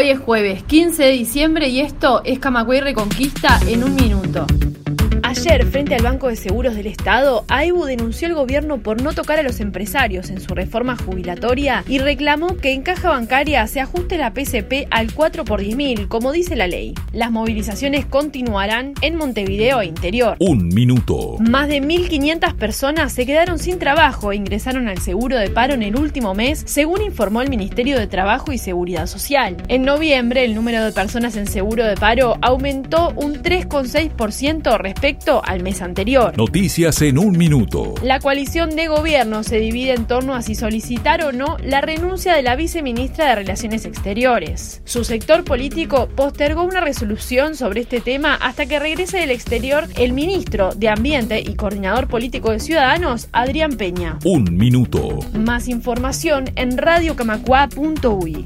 Hoy es jueves 15 de diciembre y esto es Camagüey Reconquista en un minuto. Ayer, frente al Banco de Seguros del Estado, AIBU denunció al gobierno por no tocar a los empresarios en su reforma jubilatoria y reclamó que en caja bancaria se ajuste la PCP al 4 por 10.000, como dice la ley. Las movilizaciones continuarán en Montevideo e interior. Un minuto. Más de 1.500 personas se quedaron sin trabajo e ingresaron al seguro de paro en el último mes, según informó el Ministerio de Trabajo y Seguridad Social. En noviembre, el número de personas en seguro de paro aumentó un 3,6% respecto al mes anterior. Noticias en un minuto. La coalición de gobierno se divide en torno a si solicitar o no la renuncia de la viceministra de Relaciones Exteriores. Su sector político postergó una resolución sobre este tema hasta que regrese del exterior el ministro de Ambiente y coordinador político de Ciudadanos, Adrián Peña. Un minuto. Más información en radiocamacua.ui.